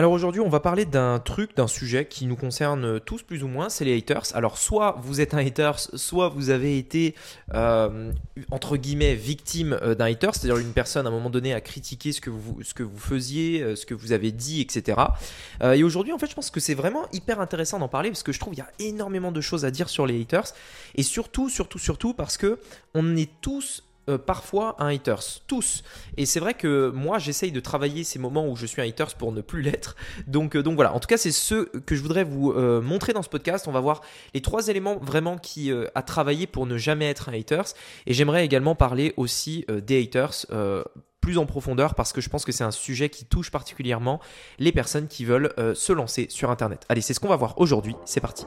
Alors aujourd'hui, on va parler d'un truc, d'un sujet qui nous concerne tous plus ou moins, c'est les haters. Alors soit vous êtes un hater, soit vous avez été euh, entre guillemets victime euh, d'un hater, c'est-à-dire une personne à un moment donné a critiqué ce que vous, faisiez, euh, ce que vous avez dit, etc. et aujourd'hui, en fait, je pense que c'est vraiment hyper intéressant d'en parler parce que je trouve qu'il y a énormément de choses à dire sur les haters et surtout, surtout, surtout parce que on est tous euh, parfois un haters, tous. Et c'est vrai que moi j'essaye de travailler ces moments où je suis un haters pour ne plus l'être. Donc, euh, donc voilà, en tout cas c'est ce que je voudrais vous euh, montrer dans ce podcast. On va voir les trois éléments vraiment qui à travailler pour ne jamais être un haters. Et j'aimerais également parler aussi des haters plus en profondeur parce que je pense que c'est un sujet qui touche particulièrement les personnes qui veulent se lancer sur Internet. Allez, c'est ce qu'on va voir aujourd'hui. C'est parti.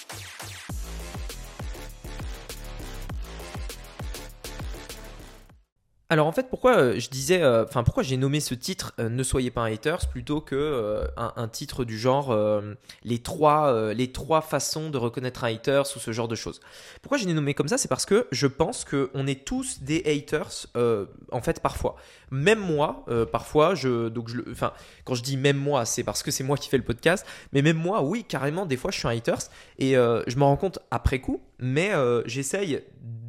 Alors en fait, pourquoi euh, je disais, euh, enfin pourquoi j'ai nommé ce titre euh, Ne soyez pas un haters plutôt que un, titre du genre les trois les trois façons de reconnaître un haters ou ce genre de choses. Pourquoi j'ai nommé comme ça? C'est parce que je pense que on est tous des haters en fait parfois. Même moi, parfois, je donc je, enfin quand je dis même moi, c'est parce que c'est moi qui fais le podcast. Mais même moi, oui, carrément, des fois je suis un haters et je me rends compte après coup. Mais j'essaye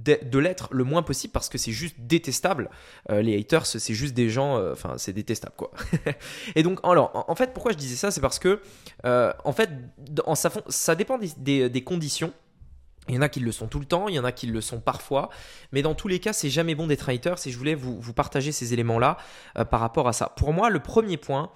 de, l'être le moins possible parce que c'est juste détestable. Euh, les haters, c'est juste des gens, euh, enfin, c'est détestable quoi. et donc, alors, en, fait, pourquoi je disais ça C'est parce que, euh, en fait, ça, dépend des, conditions. Il y en a qui le sont tout le temps, il y en a qui le sont parfois, mais dans tous les cas, c'est jamais bon d'être haters et je voulais vous, partager ces éléments-là par rapport à ça. Pour moi, le premier point,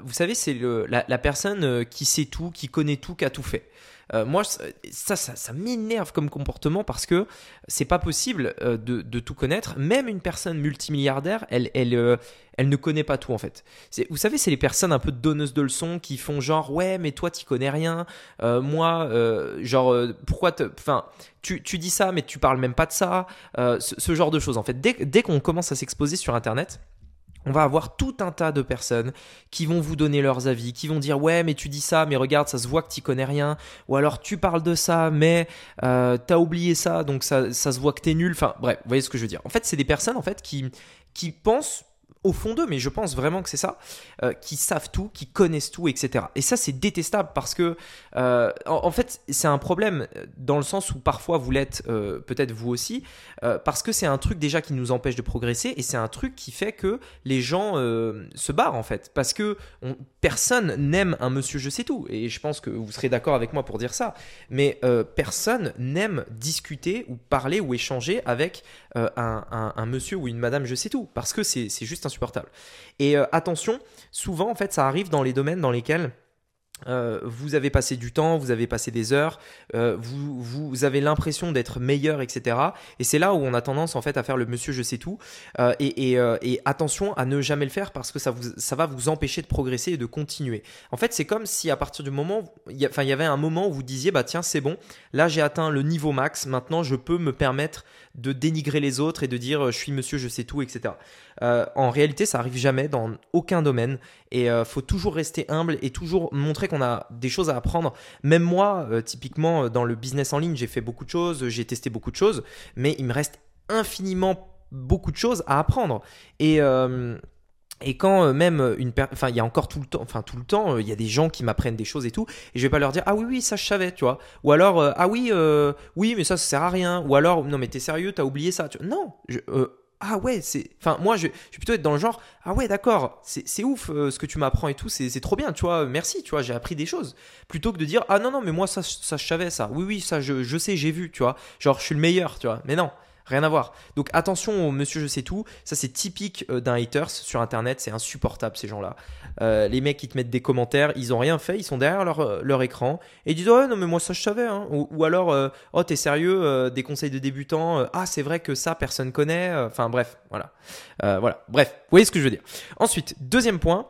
vous savez, c'est la, personne qui sait tout, qui connaît tout, qui a tout fait. Euh, moi, ça, ça, m'énerve comme comportement parce que c'est pas possible euh, de, tout connaître. Même une personne multimilliardaire, elle, elle, euh, elle ne connaît pas tout en fait. Vous savez, c'est les personnes un peu donneuses de leçons qui font genre ouais, mais toi tu connais rien. moi, genre pourquoi, enfin, tu, tu, dis ça, mais tu parles même pas de ça. Ce, genre de choses en fait. Dès qu'on commence à s'exposer sur Internet on va avoir tout un tas de personnes qui vont vous donner leurs avis, qui vont dire ouais mais tu dis ça, mais regarde ça se voit que tu connais rien, ou alors tu parles de ça mais euh, t'as oublié ça donc ça, se voit que t'es nul. Enfin bref, vous voyez ce que je veux dire. En fait c'est des personnes en fait qui pensent au fond d'eux, mais je pense vraiment que c'est ça, euh, qui savent tout, qui connaissent tout, etc. Et ça, c'est détestable parce que, euh, en, fait, c'est un problème dans le sens où parfois vous l'êtes, euh, peut-être vous aussi, parce que c'est un truc déjà qui nous empêche de progresser et c'est un truc qui fait que les gens se barrent en fait, parce que personne n'aime un monsieur je sais tout. Et je pense que vous serez d'accord avec moi pour dire ça, mais personne n'aime discuter ou parler ou échanger avec un, un, monsieur ou une madame je sais tout, parce que c'est juste un Et euh, attention, souvent en fait ça arrive dans les domaines dans lesquels euh, vous avez passé du temps, vous avez passé des heures, euh, vous, vous, avez l'impression d'être meilleur, etc. Et c'est là où on a tendance en fait à faire le monsieur je sais tout. Euh, et, attention à ne jamais le faire parce que ça, vous, ça va vous empêcher de progresser et de continuer. En fait, c'est comme si à partir du moment, il y avait un moment où vous disiez bah tiens c'est bon, là j'ai atteint le niveau max, maintenant je peux me permettre de dénigrer les autres et de dire je suis monsieur je sais tout, etc. en réalité, ça arrive jamais dans aucun domaine et faut toujours rester humble et toujours montrer qu'on a des choses à apprendre. Même moi, euh, typiquement, euh, dans le business en ligne, j'ai fait beaucoup de choses, j'ai testé beaucoup de choses, mais il me reste infiniment beaucoup de choses à apprendre. Et. Euh, et quand même une enfin il y a encore tout le temps enfin tout le temps il y a des gens qui m'apprennent des choses et tout et je vais pas leur dire ah oui oui ça je savais tu vois ou alors ah oui oui mais ça ça sert à rien ou alors non mais t'es sérieux t'as oublié ça tu non je, ah ouais, c'est. Enfin, moi, je, je, vais plutôt être dans le genre, ah ouais, d'accord, c'est ouf euh, ce que tu m'apprends et tout, c'est trop bien, tu vois, merci, tu vois, j'ai appris des choses. Plutôt que de dire, ah non, non, mais moi, ça, ça je savais ça. Oui, oui, ça, je, je sais, j'ai vu, tu vois. Genre, je suis le meilleur, tu vois. Mais non, Rien à voir. Donc attention au monsieur je sais tout. Ça c'est typique euh, d'un haters sur internet. C'est insupportable ces gens-là. Euh, les mecs qui te mettent des commentaires, ils ont rien fait, ils sont derrière leur, euh, leur écran et ils disent oh non mais moi ça je savais. Hein. Ou, alors oh t'es sérieux des conseils de débutants. ah c'est vrai que ça personne connaît. Enfin bref voilà. voilà. Bref, vous voyez ce que je veux dire. Ensuite deuxième point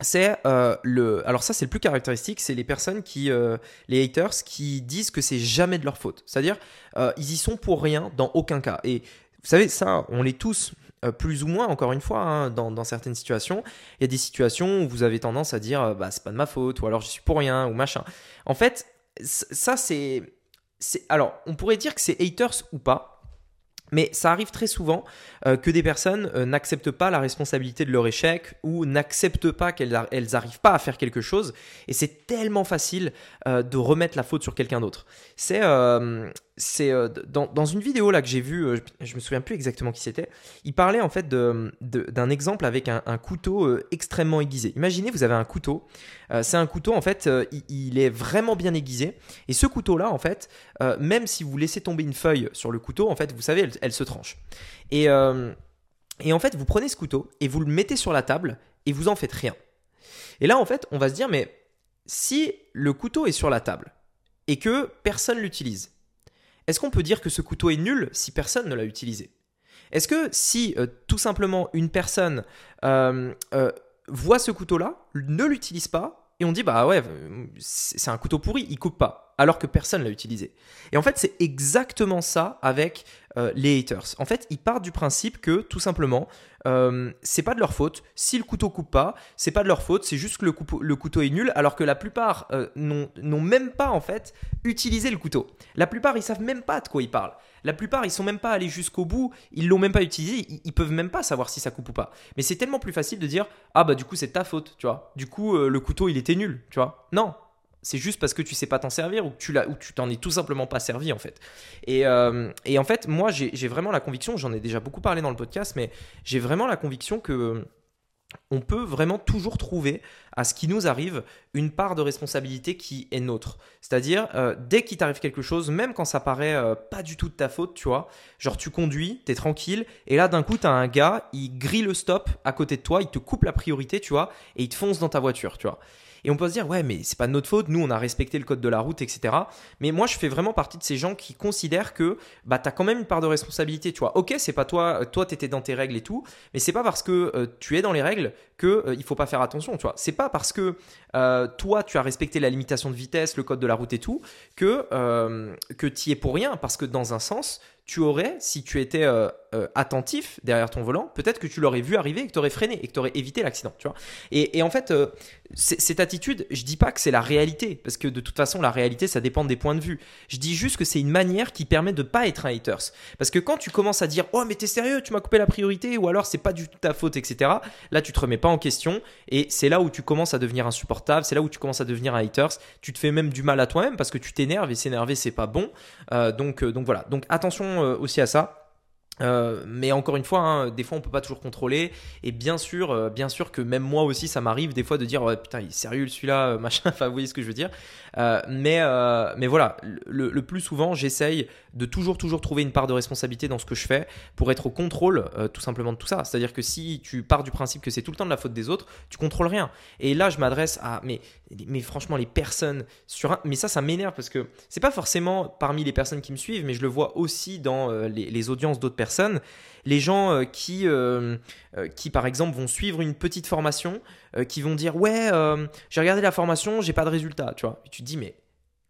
c'est euh, le. Alors ça, c'est le plus caractéristique, c'est les personnes qui, euh, les haters, qui disent que c'est jamais de leur faute. C'est-à-dire, euh, ils y sont pour rien dans aucun cas. Et vous savez, ça, on l'est tous plus ou moins. Encore une fois, hein, dans, certaines situations, il y a des situations où vous avez tendance à dire, bah c'est pas de ma faute, ou alors je suis pour rien, ou machin. En fait, ça c'est. Alors, on pourrait dire que c'est haters ou pas. Mais ça arrive très souvent euh, que des personnes euh, n'acceptent pas la responsabilité de leur échec ou n'acceptent pas qu'elles n'arrivent pas à faire quelque chose. Et c'est tellement facile euh, de remettre la faute sur quelqu'un d'autre. C'est c'est dans, dans, une vidéo là que j'ai vue, je me souviens plus exactement qui c'était. Il parlait en fait d'un de, exemple avec un, couteau extrêmement aiguisé. Imaginez, vous avez un couteau. c'est un couteau en fait, il, il, est vraiment bien aiguisé. Et ce couteau là, en fait, même si vous laissez tomber une feuille sur le couteau, en fait, vous savez, elle, elle se tranche. Et, euh, et en fait, vous prenez ce couteau et vous le mettez sur la table et vous en faites rien. Et là, en fait, on va se dire, mais si le couteau est sur la table et que personne l'utilise, est-ce qu'on peut dire que ce couteau est nul si personne ne l'a utilisé? Est-ce que si euh, tout simplement une personne euh, voit ce couteau-là, ne l'utilise pas, et on dit, bah ouais, c'est un couteau pourri, il coupe pas alors que personne l'a utilisé. Et en fait, c'est exactement ça avec euh, les haters. En fait, ils partent du principe que tout simplement, euh, c'est pas de leur faute. Si le couteau coupe pas, c'est pas de leur faute. C'est juste que le, le, couteau est nul, alors que la plupart euh, n'ont même pas en fait utilisé le couteau. La plupart, ils savent même pas de quoi ils parlent. La plupart, ils sont même pas allés jusqu'au bout. Ils l'ont même pas utilisé. Ils, ils, peuvent même pas savoir si ça coupe ou pas. Mais c'est tellement plus facile de dire ah bah du coup c'est ta faute, tu vois. Du coup le couteau il était nul, tu vois. Non, c'est juste parce que tu sais pas t'en servir ou que tu l'as ou tu t'en es tout simplement pas servi en fait. Et, euh, et en fait, moi j'ai vraiment la conviction, j'en ai déjà beaucoup parlé dans le podcast, mais j'ai vraiment la conviction que on peut vraiment toujours trouver à ce qui nous arrive une part de responsabilité qui est nôtre. C'est-à-dire, euh, dès qu'il t'arrive quelque chose, même quand ça paraît euh, pas du tout de ta faute, tu vois, genre tu conduis, t'es tranquille, et là d'un coup, t'as un gars, il grille le stop à côté de toi, il te coupe la priorité, tu vois, et il te fonce dans ta voiture, tu vois. Et on peut se dire, ouais, mais c'est pas de notre faute, nous on a respecté le code de la route, etc. Mais moi je fais vraiment partie de ces gens qui considèrent que bah, tu as quand même une part de responsabilité, tu vois. Ok, c'est pas toi, toi tu étais dans tes règles et tout, mais c'est pas parce que euh, tu es dans les règles que euh, il faut pas faire attention, tu vois. C'est pas parce que euh, toi tu as respecté la limitation de vitesse, le code de la route et tout, que, que tu y es pour rien, parce que dans un sens, tu aurais, si tu étais euh, euh, attentif derrière ton volant, peut-être que tu l'aurais vu arriver et que tu aurais freiné et que tu aurais évité l'accident. Tu vois et, en fait, euh, cette attitude, je dis pas que c'est la réalité, parce que de toute façon, la réalité, ça dépend des points de vue. Je dis juste que c'est une manière qui permet de pas être un haters. Parce que quand tu commences à dire Oh, mais t'es sérieux, tu m'as coupé la priorité, ou alors c'est pas du tout ta faute, etc., là, tu te remets pas en question et c'est là où tu commences à devenir insupportable, c'est là où tu commences à devenir un haters. Tu te fais même du mal à toi-même parce que tu t'énerves et s'énerver, c'est pas bon. donc, donc voilà. Donc attention euh, aussi à ça. Euh, mais encore une fois, hein, des fois on peut pas toujours contrôler. Et bien sûr, euh, bien sûr que même moi aussi, ça m'arrive des fois de dire putain, il est sérieux celui-là, machin. enfin, vous voyez ce que je veux dire. mais mais voilà, le, plus souvent, j'essaye de toujours toujours trouver une part de responsabilité dans ce que je fais pour être au contrôle tout simplement de tout ça. C'est-à-dire que si tu pars du principe que c'est tout le temps de la faute des autres, tu contrôles rien. Et là, je m'adresse à mais mais franchement les personnes sur un, mais ça ça m'énerve parce que c'est pas forcément parmi les personnes qui me suivent, mais je le vois aussi dans les audiences d'autres personnes les gens euh, qui, euh, euh, qui, par exemple, vont suivre une petite formation, qui vont dire Ouais, j'ai regardé la formation, j'ai pas de résultat. Tu vois, tu te dis Mais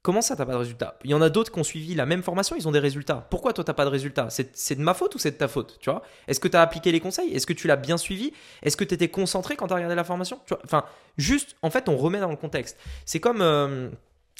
Comment ça, t'as pas de résultat Il y en a d'autres qui ont suivi la même formation, ils ont des résultats. Pourquoi toi, t'as pas de résultat C'est de ma faute ou c'est de ta faute Tu vois? Est-ce que tu as appliqué les conseils? Est-ce que tu l'as bien suivi? Est-ce que tu étais concentré quand tu as regardé la formation? Enfin, juste, en fait, on remet dans le contexte. C'est comme.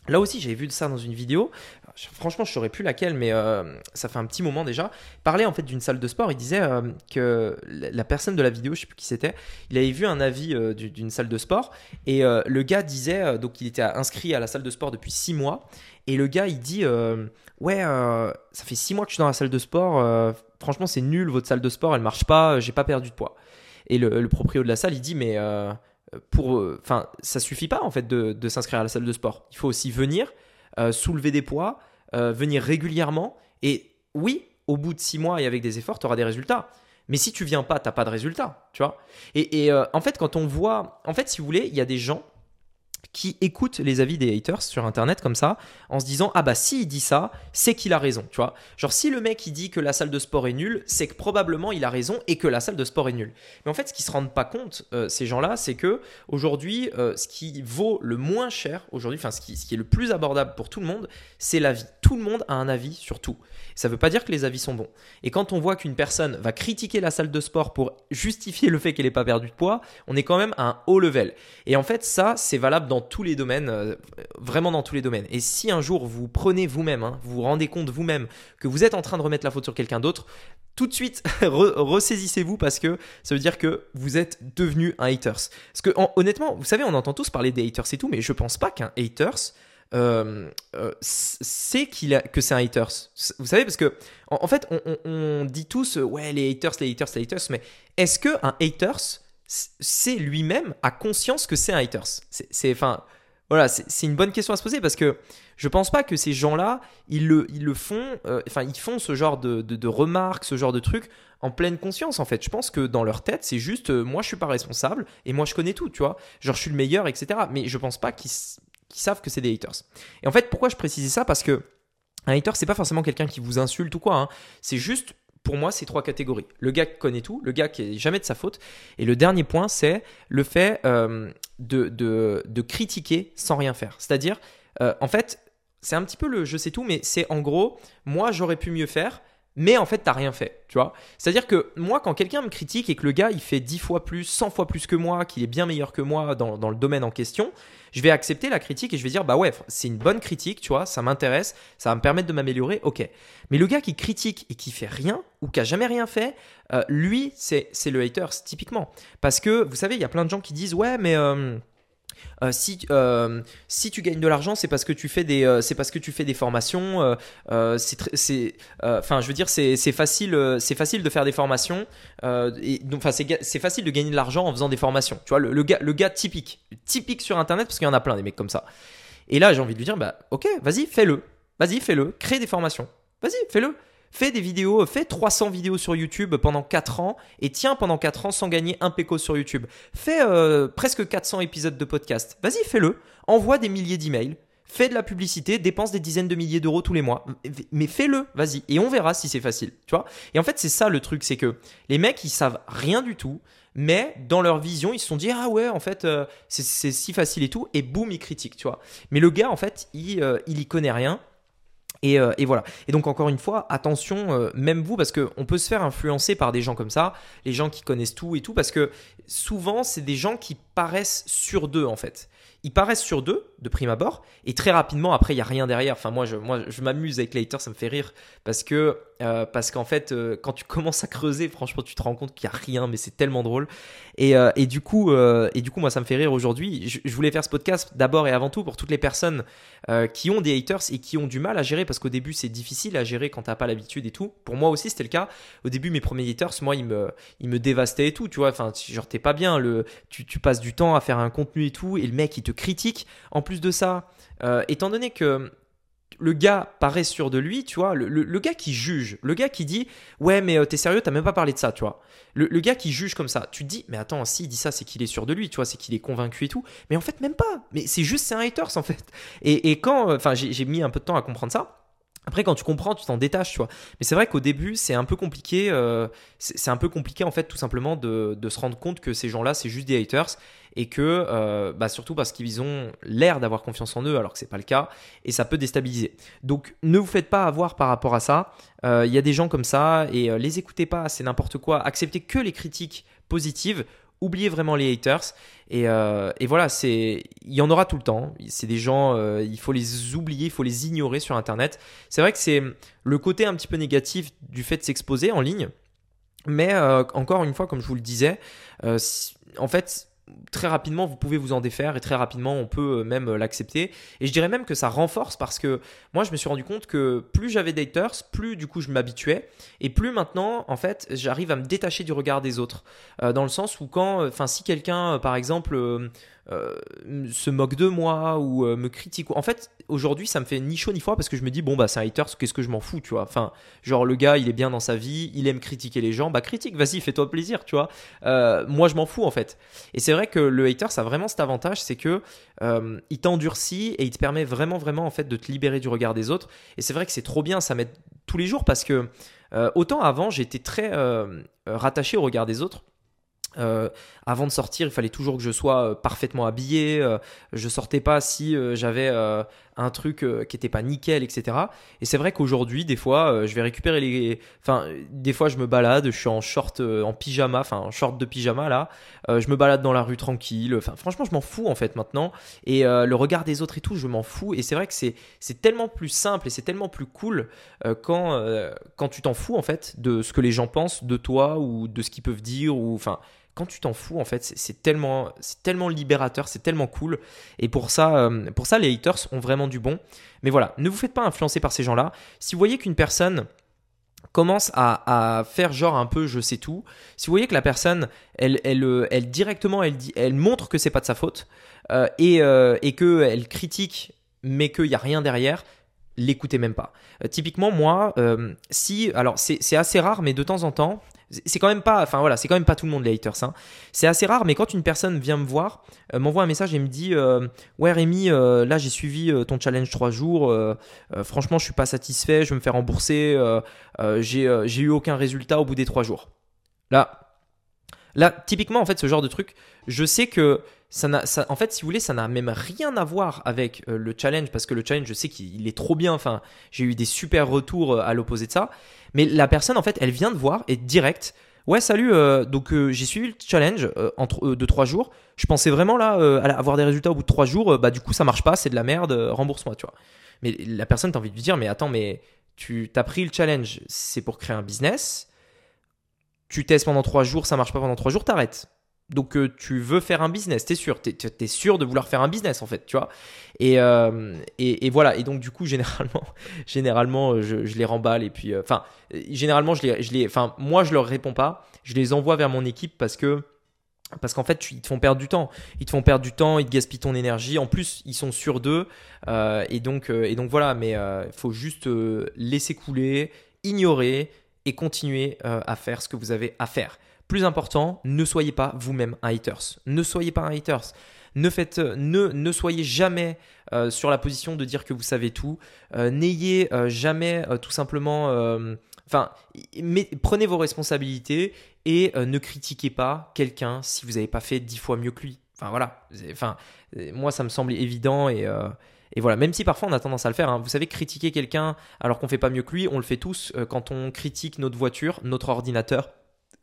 Là aussi, j'ai vu ça dans une vidéo. Franchement, je ne saurais plus laquelle, mais euh, ça fait un petit moment déjà. Il parlait en fait d'une salle de sport. Il disait euh, que la personne de la vidéo, je ne sais plus qui c'était, il avait vu un avis euh, d'une salle de sport et le gars disait donc il était inscrit à la salle de sport depuis six mois et le gars il dit ouais ça fait six mois que je suis dans la salle de sport. franchement, c'est nul votre salle de sport, elle marche pas. J'ai pas perdu de poids. Et le, le proprio de la salle il dit mais pour, euh, enfin, ça suffit pas en fait de, s'inscrire à la salle de sport. Il faut aussi venir, euh, soulever des poids, euh, venir régulièrement. Et oui, au bout de six mois et avec des efforts, tu auras des résultats. Mais si tu viens pas, t'as pas de résultats, tu vois. Et, et en fait, quand on voit, en fait, si vous voulez, il y a des gens qui écoute les avis des haters sur internet comme ça en se disant ah bah si il dit ça c'est qu'il a raison tu vois. Genre si le mec il dit que la salle de sport est nulle c'est que probablement il a raison et que la salle de sport est nulle. Mais en fait ce qu'ils se rendent pas compte euh, ces gens là c'est que aujourd'hui euh, ce qui vaut le moins cher aujourd'hui enfin ce qui, ce qui est le plus abordable pour tout le monde c'est l'avis tout le monde a un avis sur tout. Ça veut pas dire que les avis sont bons. Et quand on voit qu'une personne va critiquer la salle de sport pour justifier le fait qu'elle n'ait pas perdu de poids on est quand même à un haut level. Et en fait ça c'est valable dans tous les domaines, vraiment dans tous les domaines. Et si un jour vous prenez vous-même, hein, vous vous rendez compte vous-même que vous êtes en train de remettre la faute sur quelqu'un d'autre, tout de suite, ressaisissez-vous parce que ça veut dire que vous êtes devenu un haters. Parce que honnêtement, vous savez, on entend tous parler des haters et tout, mais je pense pas qu'un haters euh, euh, sait qu'il a, que c'est un haters. Vous savez, parce que en, fait, on, dit tous, ouais, les haters, les haters, les haters, mais est-ce que un haters, c'est lui-même a conscience que c'est un haters C'est, enfin, voilà, c'est une bonne question à se poser parce que je pense pas que ces gens-là, ils le, ils le font, euh, enfin, ils font ce genre de, de, remarques, ce genre de trucs en pleine conscience en fait. Je pense que dans leur tête, c'est juste, euh, moi je suis pas responsable et moi je connais tout, tu vois. Genre je suis le meilleur, etc. Mais je pense pas qu'ils savent que c'est des haters. Et en fait, pourquoi je précisais ça? Parce que un hater, c'est pas forcément quelqu'un qui vous insulte ou quoi. Hein. C'est juste pour moi, c'est trois catégories. Le gars qui connaît tout, le gars qui est jamais de sa faute. Et le dernier point, c'est le fait euh, de, de, critiquer sans rien faire. C'est-à-dire, euh, en fait, c'est un petit peu le je sais tout, mais c'est en gros, moi, j'aurais pu mieux faire, mais en fait, t'as rien fait, tu vois. C'est-à-dire que moi, quand quelqu'un me critique et que le gars, il fait 10 fois plus, 100 fois plus que moi, qu'il est bien meilleur que moi dans, le domaine en question, je vais accepter la critique et je vais dire, bah ouais, c'est une bonne critique, tu vois, ça m'intéresse, ça va me permettre de m'améliorer, ok. Mais le gars qui critique et qui fait rien, ou qui a jamais rien fait, euh, lui, c'est le hater, typiquement. Parce que, vous savez, il y a plein de gens qui disent, ouais, mais... Euh, euh, si, euh, si tu gagnes de l'argent, c'est parce que tu fais des, euh, c'est parce que tu fais des formations. c'est, enfin, je veux dire, c'est, facile, facile de faire des formations. et enfin, c'est, facile de gagner de l'argent en faisant des formations. Tu vois, le, gars, le gars typique, typique sur Internet, parce qu'il y en a plein des mecs comme ça. Et là, j'ai envie de lui dire, bah, ok, vas-y, fais-le, vas-y, fais-le, crée des formations, vas-y, fais-le. Fais des vidéos, fais 300 vidéos sur YouTube pendant 4 ans et tiens pendant 4 ans sans gagner un péco sur YouTube. Fais euh, presque 400 épisodes de podcast. Vas-y, fais-le. Envoie des milliers d'emails. Fais de la publicité, dépense des dizaines de milliers d'euros tous les mois. Mais fais-le, vas-y. Et on verra si c'est facile. Tu vois Et en fait, c'est ça le truc, c'est que les mecs, ils savent rien du tout. Mais dans leur vision, ils se sont dit ah ouais en fait euh, c'est si facile et tout et boum ils critiquent tu vois. Mais le gars en fait il euh, il y connaît rien euh, et, voilà. Et donc encore une fois, attention, euh, même vous, parce qu'on peut se faire influencer par des gens comme ça, les gens qui connaissent tout et tout, parce que souvent, c'est des gens qui paraissent sur d'eux en fait ils paraissent sur deux de prime abord et très rapidement après il y a rien derrière. Enfin moi je moi je m'amuse avec les haters, ça me fait rire parce que euh, parce qu'en fait euh, quand tu commences à creuser franchement tu te rends compte qu'il y a rien mais c'est tellement drôle et, euh, et du coup et du coup moi ça me fait rire aujourd'hui. Je, voulais faire ce podcast d'abord et avant tout pour toutes les personnes qui ont des haters et qui ont du mal à gérer parce qu'au début c'est difficile à gérer quand t'as pas l'habitude et tout. Pour moi aussi c'était le cas. Au début mes premiers haters moi ils me ils me dévastaient et tout tu vois. Enfin genre t'es pas bien le tu, tu passes du temps à faire un contenu et tout et le mec il te critique. En plus de ça, euh, étant donné que le gars paraît sûr de lui, tu vois, le, gars qui juge, le gars qui dit ouais mais euh, t'es sérieux, t'as même pas parlé de ça, tu vois. Le, gars qui juge comme ça, tu te dis mais attends, si il dit ça, c'est qu'il est sûr de lui, tu vois, c'est qu'il est convaincu et tout. Mais en fait même pas. Mais c'est juste c'est un haters en fait. Et, et quand, enfin j'ai mis un peu de temps à comprendre ça. Après, quand tu comprends, tu t'en détaches, tu vois. Mais c'est vrai qu'au début, c'est un peu compliqué. Euh, c'est un peu compliqué, en fait, tout simplement, de, de se rendre compte que ces gens-là, c'est juste des haters. Et que, euh, bah, surtout parce qu'ils ont l'air d'avoir confiance en eux, alors que c'est pas le cas. Et ça peut déstabiliser. Donc, ne vous faites pas avoir par rapport à ça. Euh, il y a des gens comme ça. Et les écoutez pas, c'est n'importe quoi. Acceptez que les critiques positives oubliez vraiment les haters. Et, euh, et voilà, c'est, il y en aura tout le temps. C'est des gens, euh, il faut les oublier, il faut les ignorer sur Internet. C'est vrai que c'est le côté un petit peu négatif du fait de s'exposer en ligne. Mais euh, encore une fois, comme je vous le disais, en fait, très rapidement, vous pouvez vous en défaire et très rapidement, on peut euh, même euh, l'accepter. Et je dirais même que ça renforce parce que moi, je me suis rendu compte que plus j'avais haters, plus du coup je m'habituais et plus maintenant, en fait, j'arrive à me détacher du regard des autres. Euh, dans le sens où quand, enfin, si quelqu'un, par exemple, euh, se moque de moi ou euh, me critique. En fait, aujourd'hui, ça me fait ni chaud ni froid parce que je me dis, bon, bah, c'est un hater, qu'est-ce que je m'en fous, tu vois. Enfin, genre, le gars, il est bien dans sa vie, il aime critiquer les gens, bah, critique, vas-y, fais-toi plaisir, tu vois. Euh, moi, je m'en fous, en fait. Et c'est vrai que le hater, ça a vraiment cet avantage, c'est que il t'endurcit et il te permet vraiment, vraiment, en fait, de te libérer du regard des autres. Et c'est vrai que c'est trop bien, ça m'aide tous les jours parce que autant avant, j'étais très rattaché au regard des autres. Euh, avant de sortir, il fallait toujours que je sois euh, parfaitement habillé. Euh, je sortais pas si j'avais un, truc qui était pas nickel, etc. Et c'est vrai qu'aujourd'hui, des fois, je vais récupérer les. Enfin, des fois, je me balade, je suis en short, en pyjama, enfin, en short de pyjama là. je me balade dans la rue tranquille. Enfin, franchement, je m'en fous en fait maintenant. Et le regard des autres et tout, je m'en fous. Et c'est vrai que c'est tellement plus simple et c'est tellement plus cool quand, quand tu t'en fous en fait de ce que les gens pensent de toi ou de ce qu'ils peuvent dire ou enfin quand tu t'en fous, en fait, c'est tellement, c'est tellement libérateur, c'est tellement cool. Et pour ça, euh, pour ça, les haters ont vraiment du bon. Mais voilà, ne vous faites pas influencer par ces gens-là. Si vous voyez qu'une personne commence à, faire genre un peu je sais tout, si vous voyez que la personne, elle, elle, euh, elle directement, elle, dit, elle montre que c'est pas de sa faute euh, et, et qu'elle critique, mais qu'il n'y a rien derrière, l'écoutez même pas. typiquement, moi, si, alors c'est assez rare, mais de temps en temps, c'est quand même pas, enfin voilà, c'est quand même pas tout le monde les haters. Hein. C'est assez rare, mais quand une personne vient me voir, euh, m'envoie un message et me dit euh, ouais Rémi, euh, là j'ai suivi ton challenge 3 jours, franchement je suis pas satisfait, je vais me faire rembourser, j'ai eu aucun résultat au bout des 3 jours. Là, là typiquement en fait ce genre de truc, je sais que en fait, si vous voulez, ça n'a même rien à voir avec le challenge parce que le challenge, je sais qu'il est trop bien. Enfin, j'ai eu des super retours à l'opposé de ça. Mais la personne, en fait, elle vient de voir et direct. Ouais, salut. Euh, donc euh, j'ai suivi le challenge euh, entre, de trois jours. Je pensais vraiment là avoir des résultats au bout de trois jours. bah du coup, ça marche pas, c'est de la merde. Rembourse-moi, tu vois. Mais la personne, t'as envie de lui dire, mais attends, mais tu t'as pris le challenge, c'est pour créer un business. Tu testes pendant trois jours, ça marche pas pendant trois jours, t'arrêtes. Donc euh, tu veux faire un business, t'es sûr, t'es es sûr de vouloir faire un business en fait, tu vois. Euh, et, et, voilà. Et donc du coup généralement, généralement euh, je, les remballe et puis, enfin, généralement je les, je les, enfin moi je leur réponds pas, je les envoie vers mon équipe parce que parce qu'en fait, ils te font perdre du temps. Ils te font perdre du temps, ils te gaspillent ton énergie. En plus, ils sont sûrs d'eux. et, donc, et donc voilà, mais il faut juste laisser couler, ignorer et continuer à faire ce que vous avez à faire. Plus important, ne soyez pas vous-même un haters. Ne soyez pas un haters. Ne, faites, ne, ne soyez jamais euh, sur la position de dire que vous savez tout. Euh, n'ayez euh, jamais tout simplement... Enfin, prenez vos responsabilités et ne critiquez pas quelqu'un si vous n'avez pas fait dix fois mieux que lui. Enfin voilà. Enfin, moi ça me semble évident et, et voilà. Même si parfois on a tendance à le faire. Hein. Vous savez, critiquer quelqu'un alors qu'on fait pas mieux que lui, on le fait tous quand on critique notre voiture, notre ordinateur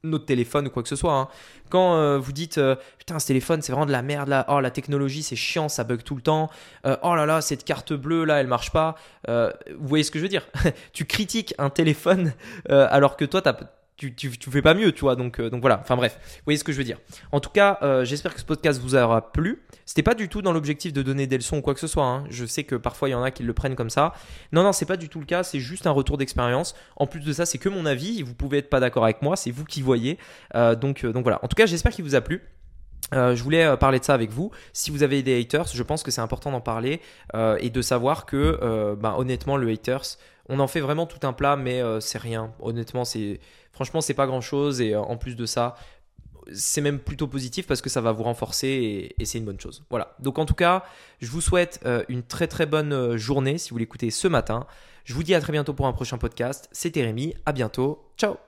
notre téléphone ou quoi que ce soit. Hein. Quand euh, vous dites euh, putain ce téléphone c'est vraiment de la merde là, oh la technologie c'est chiant, ça bug tout le temps, euh, oh là là cette carte bleue là elle marche pas, vous voyez ce que je veux dire? Tu critiques un téléphone alors que toi t'as tu, tu, fais pas mieux, tu vois. Donc, euh, donc voilà. Enfin bref, vous voyez ce que je veux dire. En tout cas, euh, j'espère que ce podcast vous aura plu. C'était pas du tout dans l'objectif de donner des leçons ou quoi que ce soit. Hein. Je sais que parfois il y en a qui le prennent comme ça. Non, non, c'est pas du tout le cas. C'est juste un retour d'expérience. En plus de ça, c'est que mon avis. Vous pouvez être pas d'accord avec moi. C'est vous qui voyez. Euh, donc, donc voilà. En tout cas, j'espère qu'il vous a plu. Je voulais parler de ça avec vous. Si vous avez des haters, je pense que c'est important d'en parler et de savoir que, ben, honnêtement, le haters, on en fait vraiment tout un plat, mais c'est rien. Honnêtement, c'est Franchement, c'est pas grand chose et euh, en plus de ça, c'est même plutôt positif parce que ça va vous renforcer et, c'est une bonne chose. Voilà. Donc en tout cas, je vous souhaite euh, une très très bonne euh, journée si vous l'écoutez ce matin. Je vous dis à très bientôt pour un prochain podcast. C'était Rémi. À bientôt. Ciao.